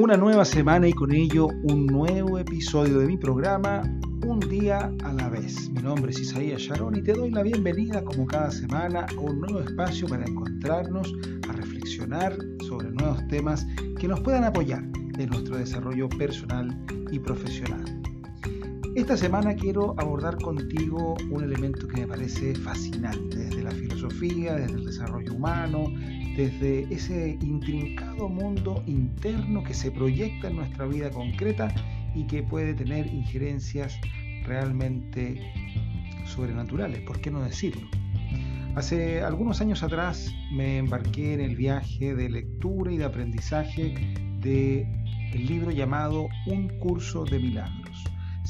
Una nueva semana y con ello un nuevo episodio de mi programa Un día a la vez. Mi nombre es Isaías Sharon y te doy la bienvenida como cada semana a un nuevo espacio para encontrarnos, a reflexionar sobre nuevos temas que nos puedan apoyar en nuestro desarrollo personal y profesional. Esta semana quiero abordar contigo un elemento que me parece fascinante desde la filosofía, desde el desarrollo humano, desde ese intrincado mundo interno que se proyecta en nuestra vida concreta y que puede tener injerencias realmente sobrenaturales, ¿por qué no decirlo? Hace algunos años atrás me embarqué en el viaje de lectura y de aprendizaje del libro llamado Un curso de milagros.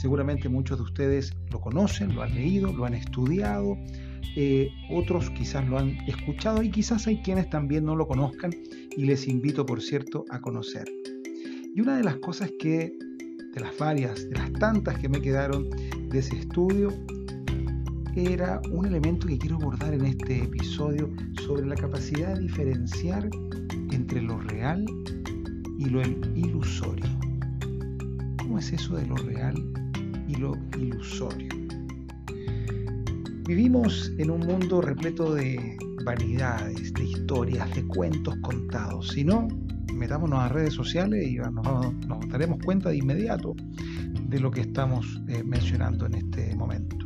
Seguramente muchos de ustedes lo conocen, lo han leído, lo han estudiado, eh, otros quizás lo han escuchado y quizás hay quienes también no lo conozcan y les invito, por cierto, a conocer. Y una de las cosas que, de las varias, de las tantas que me quedaron de ese estudio, era un elemento que quiero abordar en este episodio sobre la capacidad de diferenciar entre lo real y lo ilusorio. ¿Cómo es eso de lo real y lo ilusorio? Vivimos en un mundo repleto de vanidades, de historias, de cuentos contados. Si no, metámonos a redes sociales y nos, nos daremos cuenta de inmediato de lo que estamos eh, mencionando en este momento.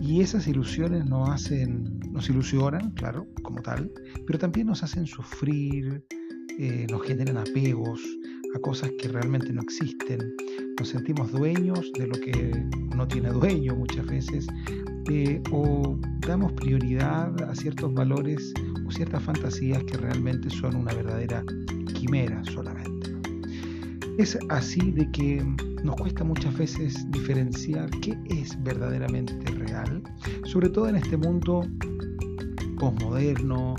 Y esas ilusiones nos hacen, nos ilusionan, claro, como tal, pero también nos hacen sufrir, eh, nos generan apegos a cosas que realmente no existen, nos sentimos dueños de lo que no tiene dueño muchas veces, eh, o damos prioridad a ciertos valores o ciertas fantasías que realmente son una verdadera quimera solamente. Es así de que nos cuesta muchas veces diferenciar qué es verdaderamente real, sobre todo en este mundo postmoderno,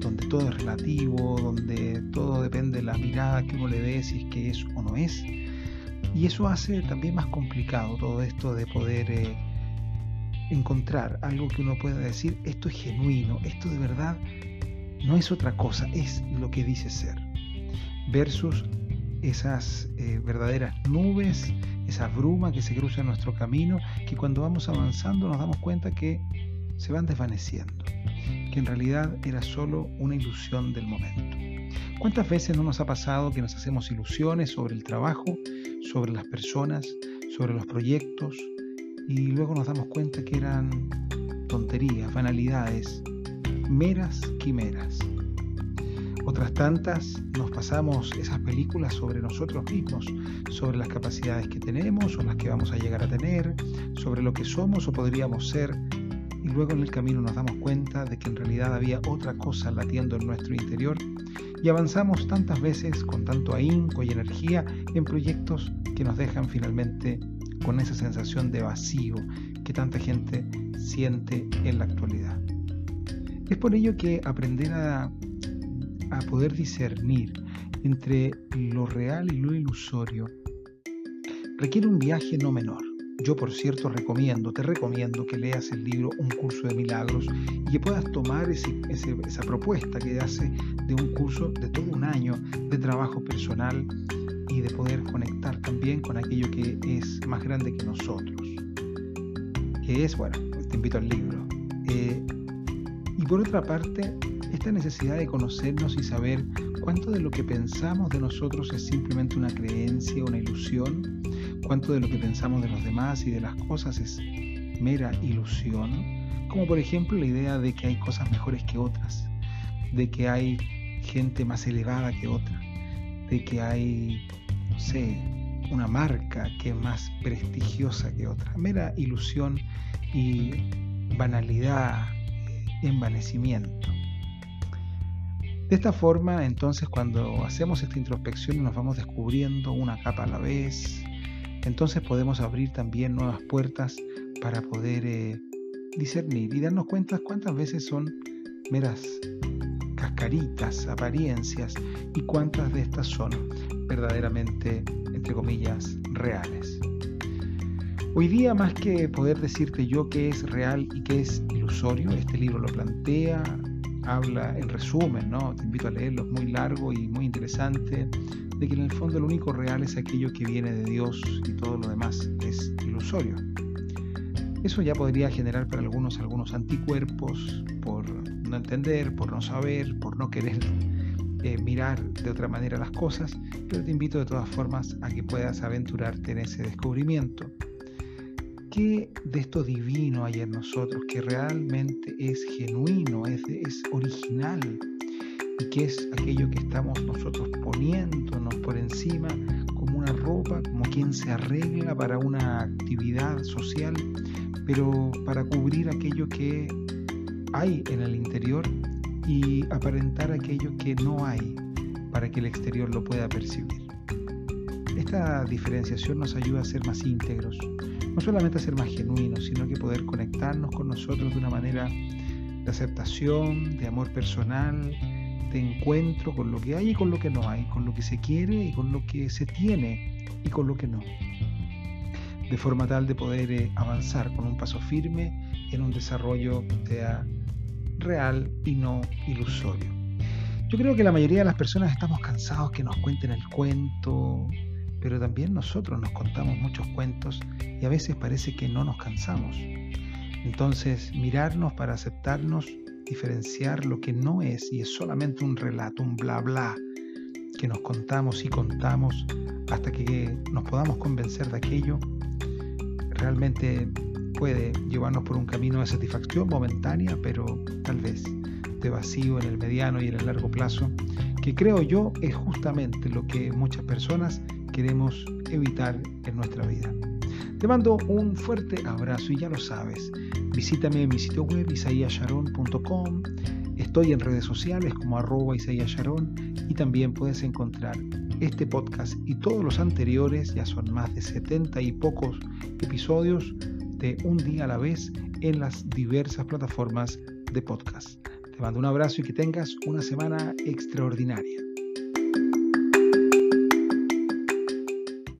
donde todo es relativo, donde todo depende de la mirada que uno le dé, si es que es o no es. Y eso hace también más complicado todo esto de poder eh, encontrar algo que uno pueda decir, esto es genuino, esto de verdad no es otra cosa, es lo que dice ser. Versus esas eh, verdaderas nubes, esa bruma que se cruza en nuestro camino, que cuando vamos avanzando nos damos cuenta que se van desvaneciendo, en realidad era solo una ilusión del momento. ¿Cuántas veces no nos ha pasado que nos hacemos ilusiones sobre el trabajo, sobre las personas, sobre los proyectos y luego nos damos cuenta que eran tonterías, banalidades, meras quimeras? Otras tantas nos pasamos esas películas sobre nosotros mismos, sobre las capacidades que tenemos o las que vamos a llegar a tener, sobre lo que somos o podríamos ser, y luego en el camino nos damos cuenta de que en realidad había otra cosa latiendo en nuestro interior y avanzamos tantas veces con tanto ahínco y energía en proyectos que nos dejan finalmente con esa sensación de vacío que tanta gente siente en la actualidad. Es por ello que aprender a, a poder discernir entre lo real y lo ilusorio requiere un viaje no menor. Yo, por cierto, recomiendo, te recomiendo que leas el libro Un curso de milagros y que puedas tomar esa propuesta que hace de un curso de todo un año de trabajo personal y de poder conectar también con aquello que es más grande que nosotros. Que es, bueno, te invito al libro. Eh, y por otra parte, esta necesidad de conocernos y saber cuánto de lo que pensamos de nosotros es simplemente una creencia, una ilusión, cuánto de lo que pensamos de los demás y de las cosas es mera ilusión, como por ejemplo la idea de que hay cosas mejores que otras, de que hay gente más elevada que otra, de que hay, no sé, una marca que es más prestigiosa que otra, mera ilusión y banalidad, envanecimiento. De esta forma, entonces, cuando hacemos esta introspección nos vamos descubriendo una capa a la vez, entonces podemos abrir también nuevas puertas para poder eh, discernir y darnos cuenta cuántas veces son meras cascaritas, apariencias y cuántas de estas son verdaderamente, entre comillas, reales. Hoy día, más que poder decirte yo qué es real y qué es ilusorio, este libro lo plantea habla en resumen, ¿no? te invito a leerlo, es muy largo y muy interesante, de que en el fondo lo único real es aquello que viene de Dios y todo lo demás es ilusorio. Eso ya podría generar para algunos algunos anticuerpos por no entender, por no saber, por no querer eh, mirar de otra manera las cosas, pero te invito de todas formas a que puedas aventurarte en ese descubrimiento. ¿Qué de esto divino hay en nosotros que realmente es genuino, es, original y que es aquello que estamos nosotros poniéndonos por encima como una ropa, como quien se arregla para una actividad social, pero para cubrir aquello que hay en el interior y aparentar aquello que no hay para que el exterior lo pueda percibir. Esta diferenciación nos ayuda a ser más íntegros, no solamente ser más genuinos, sino que poder conectarnos con nosotros de una manera de aceptación, de amor personal, de encuentro con lo que hay y con lo que no hay, con lo que se quiere y con lo que se tiene y con lo que no. De forma tal de poder eh, avanzar con un paso firme en un desarrollo que sea real y no ilusorio. Yo creo que la mayoría de las personas estamos cansados que nos cuenten el cuento, pero también nosotros nos contamos muchos cuentos y a veces parece que no nos cansamos. Entonces, mirarnos para aceptarnos, diferenciar lo que no es y es solamente un relato, un bla bla, que nos contamos y contamos hasta que nos podamos convencer de aquello, realmente puede llevarnos por un camino de satisfacción momentánea, pero tal vez de vacío en el mediano y en el largo plazo, que creo yo es justamente lo que muchas personas queremos evitar en nuestra vida. Te mando un fuerte abrazo y ya lo sabes, visítame en mi sitio web isaíasharon.com, estoy en redes sociales como arroba y también puedes encontrar este podcast y todos los anteriores, ya son más de 70 y pocos episodios, de Un día a la vez en las diversas plataformas de podcast. Te mando un abrazo y que tengas una semana extraordinaria.